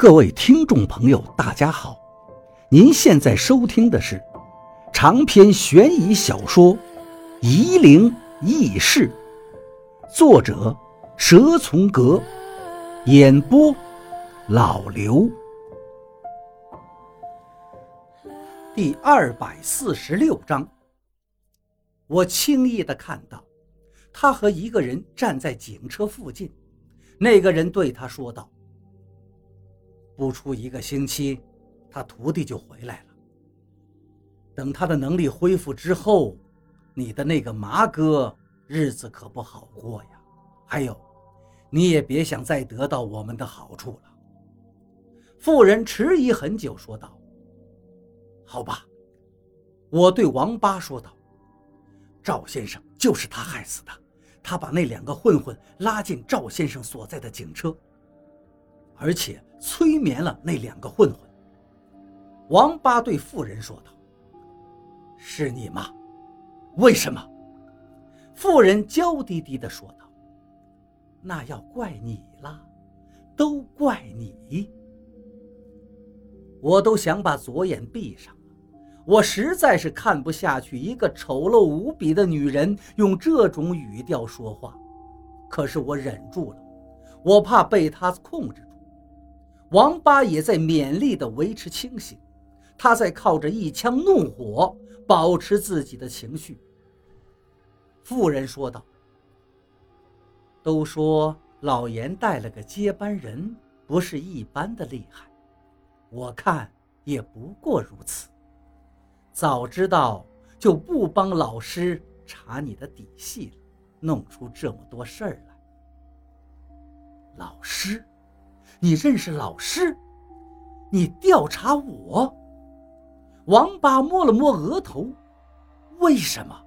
各位听众朋友，大家好！您现在收听的是长篇悬疑小说《夷陵轶事》，作者蛇从阁，演播老刘。第二百四十六章，我轻易的看到他和一个人站在警车附近，那个人对他说道。不出一个星期，他徒弟就回来了。等他的能力恢复之后，你的那个麻哥日子可不好过呀。还有，你也别想再得到我们的好处了。妇人迟疑很久，说道：“好吧。”我对王八说道：“赵先生就是他害死的，他把那两个混混拉进赵先生所在的警车。”而且催眠了那两个混混。王八对妇人说道：“是你吗？为什么？”妇人娇滴滴地说道：“那要怪你了，都怪你。我都想把左眼闭上了，我实在是看不下去一个丑陋无比的女人用这种语调说话。可是我忍住了，我怕被她控制。”王八也在勉力地维持清醒，他在靠着一腔怒火保持自己的情绪。妇人说道：“都说老严带了个接班人，不是一般的厉害，我看也不过如此。早知道就不帮老师查你的底细了，弄出这么多事儿来。老师。”你认识老师？你调查我？王八摸了摸额头，为什么？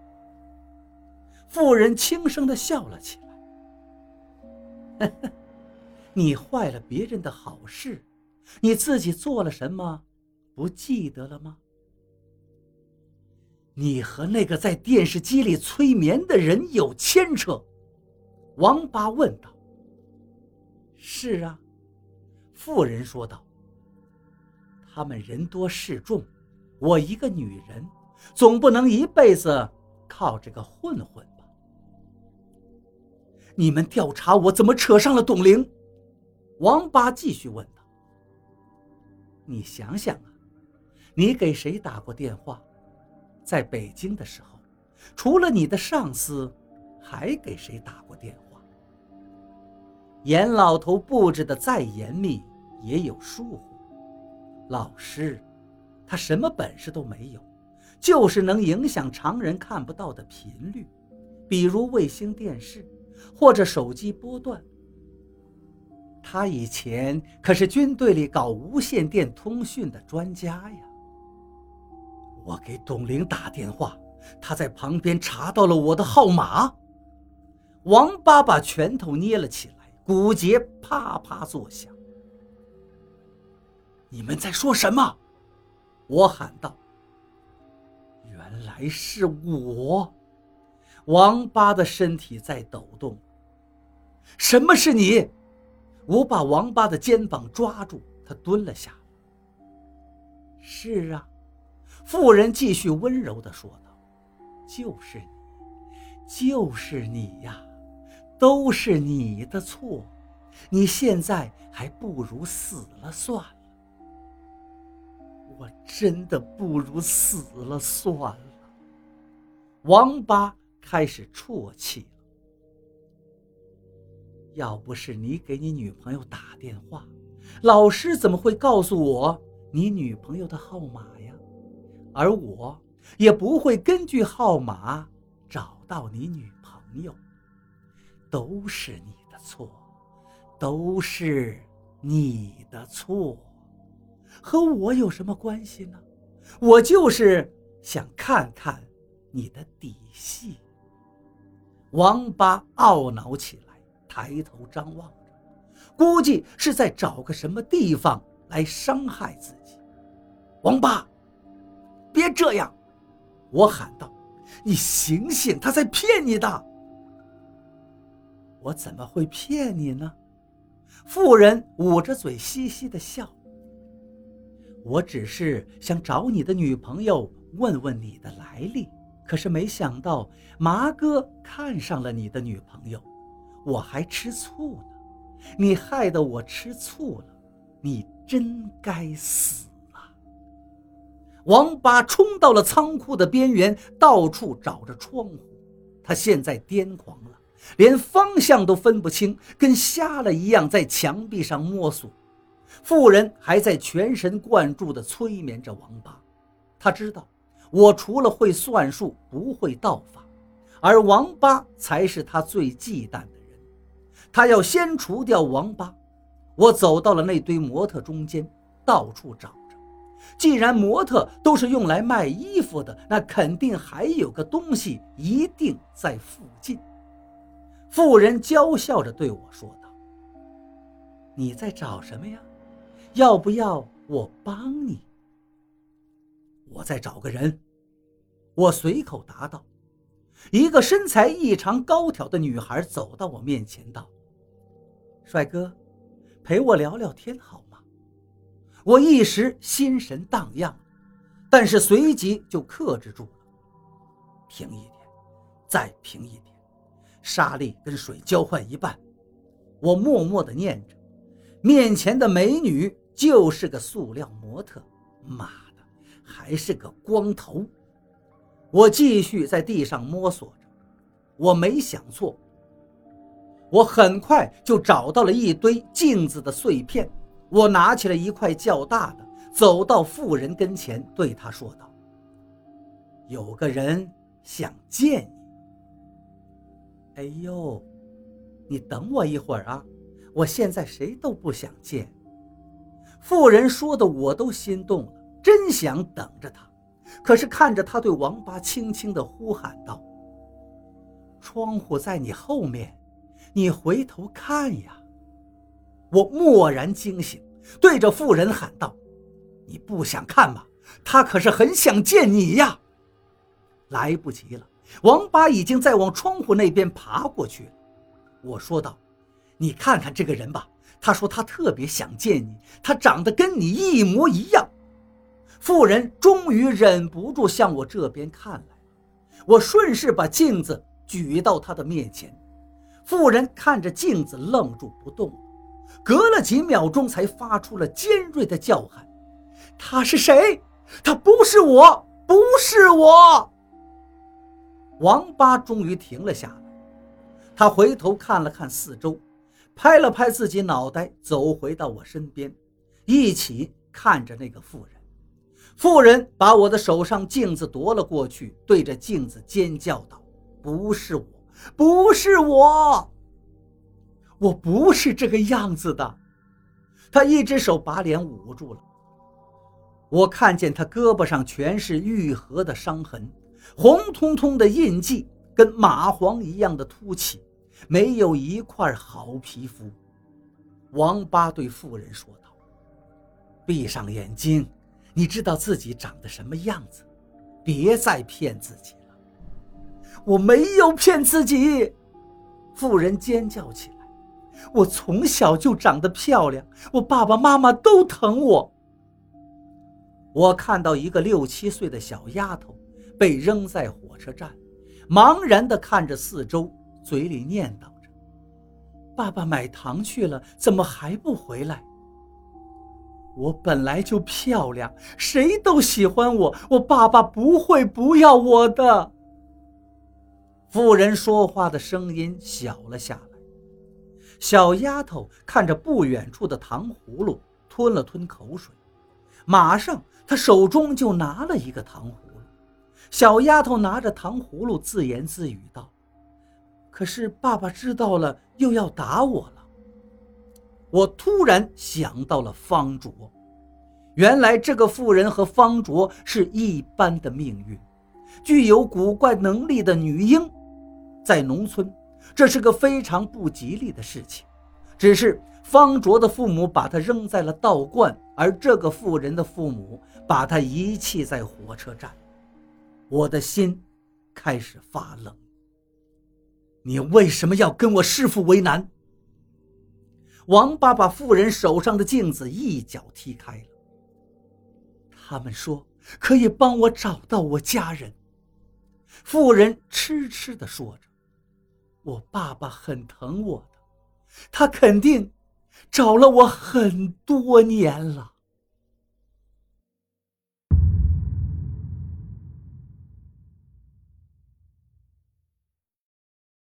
妇人轻声的笑了起来。你坏了别人的好事，你自己做了什么？不记得了吗？你和那个在电视机里催眠的人有牵扯？王八问道。是啊。妇人说道：“他们人多势众，我一个女人，总不能一辈子靠这个混混吧？”你们调查我，怎么扯上了董玲？王八继续问道：“你想想啊，你给谁打过电话？在北京的时候，除了你的上司，还给谁打过电话？严老头布置的再严密。”也有疏忽，老师，他什么本事都没有，就是能影响常人看不到的频率，比如卫星电视或者手机波段。他以前可是军队里搞无线电通讯的专家呀。我给董玲打电话，他在旁边查到了我的号码。王八把拳头捏了起来，骨节啪啪作响。你们在说什么？我喊道。原来是我，王八的身体在抖动。什么是你？我把王八的肩膀抓住，他蹲了下来。是啊，妇人继续温柔地说道：“就是你，就是你呀，都是你的错。你现在还不如死了算了。”我真的不如死了算了。王八开始啜泣了。要不是你给你女朋友打电话，老师怎么会告诉我你女朋友的号码呀？而我也不会根据号码找到你女朋友。都是你的错，都是你的错。和我有什么关系呢？我就是想看看你的底细。王八懊恼起来，抬头张望着，估计是在找个什么地方来伤害自己。王八，别这样！我喊道：“你醒醒，他在骗你的。”我怎么会骗你呢？妇人捂着嘴嘻嘻的笑。我只是想找你的女朋友问问你的来历，可是没想到麻哥看上了你的女朋友，我还吃醋呢。你害得我吃醋了，你真该死啊！王八冲到了仓库的边缘，到处找着窗户。他现在癫狂了，连方向都分不清，跟瞎了一样，在墙壁上摸索。妇人还在全神贯注地催眠着王八。他知道，我除了会算术，不会道法，而王八才是他最忌惮的人。他要先除掉王八。我走到了那堆模特中间，到处找着。既然模特都是用来卖衣服的，那肯定还有个东西，一定在附近。妇人娇笑着对我说道：“你在找什么呀？”要不要我帮你？我再找个人。我随口答道。一个身材异常高挑的女孩走到我面前道：“帅哥，陪我聊聊天好吗？”我一时心神荡漾，但是随即就克制住了。平一点，再平一点，沙粒跟水交换一半。我默默地念着，面前的美女。就是个塑料模特，妈的，还是个光头。我继续在地上摸索着，我没想错，我很快就找到了一堆镜子的碎片。我拿起了一块较大的，走到妇人跟前，对她说道：“有个人想见你。”哎呦，你等我一会儿啊，我现在谁都不想见。妇人说的我都心动了，真想等着他。可是看着他对王八轻轻地呼喊道：“窗户在你后面，你回头看呀！”我蓦然惊醒，对着妇人喊道：“你不想看吗？他可是很想见你呀！”来不及了，王八已经在往窗户那边爬过去了。我说道：“你看看这个人吧。”他说他特别想见你，他长得跟你一模一样。妇人终于忍不住向我这边看来，我顺势把镜子举到他的面前。妇人看着镜子愣住不动，隔了几秒钟才发出了尖锐的叫喊：“他是谁？他不是我，不是我！”王八终于停了下来，他回头看了看四周。拍了拍自己脑袋，走回到我身边，一起看着那个妇人。妇人把我的手上镜子夺了过去，对着镜子尖叫道：“不是我，不是我，我不是这个样子的。”他一只手把脸捂住了。我看见他胳膊上全是愈合的伤痕，红彤彤的印记跟蚂蟥一样的凸起。没有一块好皮肤，王八对妇人说道：“闭上眼睛，你知道自己长得什么样子，别再骗自己了。”我没有骗自己，妇人尖叫起来：“我从小就长得漂亮，我爸爸妈妈都疼我。”我看到一个六七岁的小丫头被扔在火车站，茫然地看着四周。嘴里念叨着：“爸爸买糖去了，怎么还不回来？我本来就漂亮，谁都喜欢我，我爸爸不会不要我的。”妇人说话的声音小了下来。小丫头看着不远处的糖葫芦，吞了吞口水，马上她手中就拿了一个糖葫芦。小丫头拿着糖葫芦，自言自语道。可是爸爸知道了又要打我了。我突然想到了方卓，原来这个妇人和方卓是一般的命运，具有古怪能力的女婴，在农村这是个非常不吉利的事情。只是方卓的父母把他扔在了道观，而这个妇人的父母把他遗弃在火车站。我的心开始发冷。你为什么要跟我师父为难？王八把妇人手上的镜子一脚踢开了。他们说可以帮我找到我家人。妇人痴痴地说着：“我爸爸很疼我的，他肯定找了我很多年了。”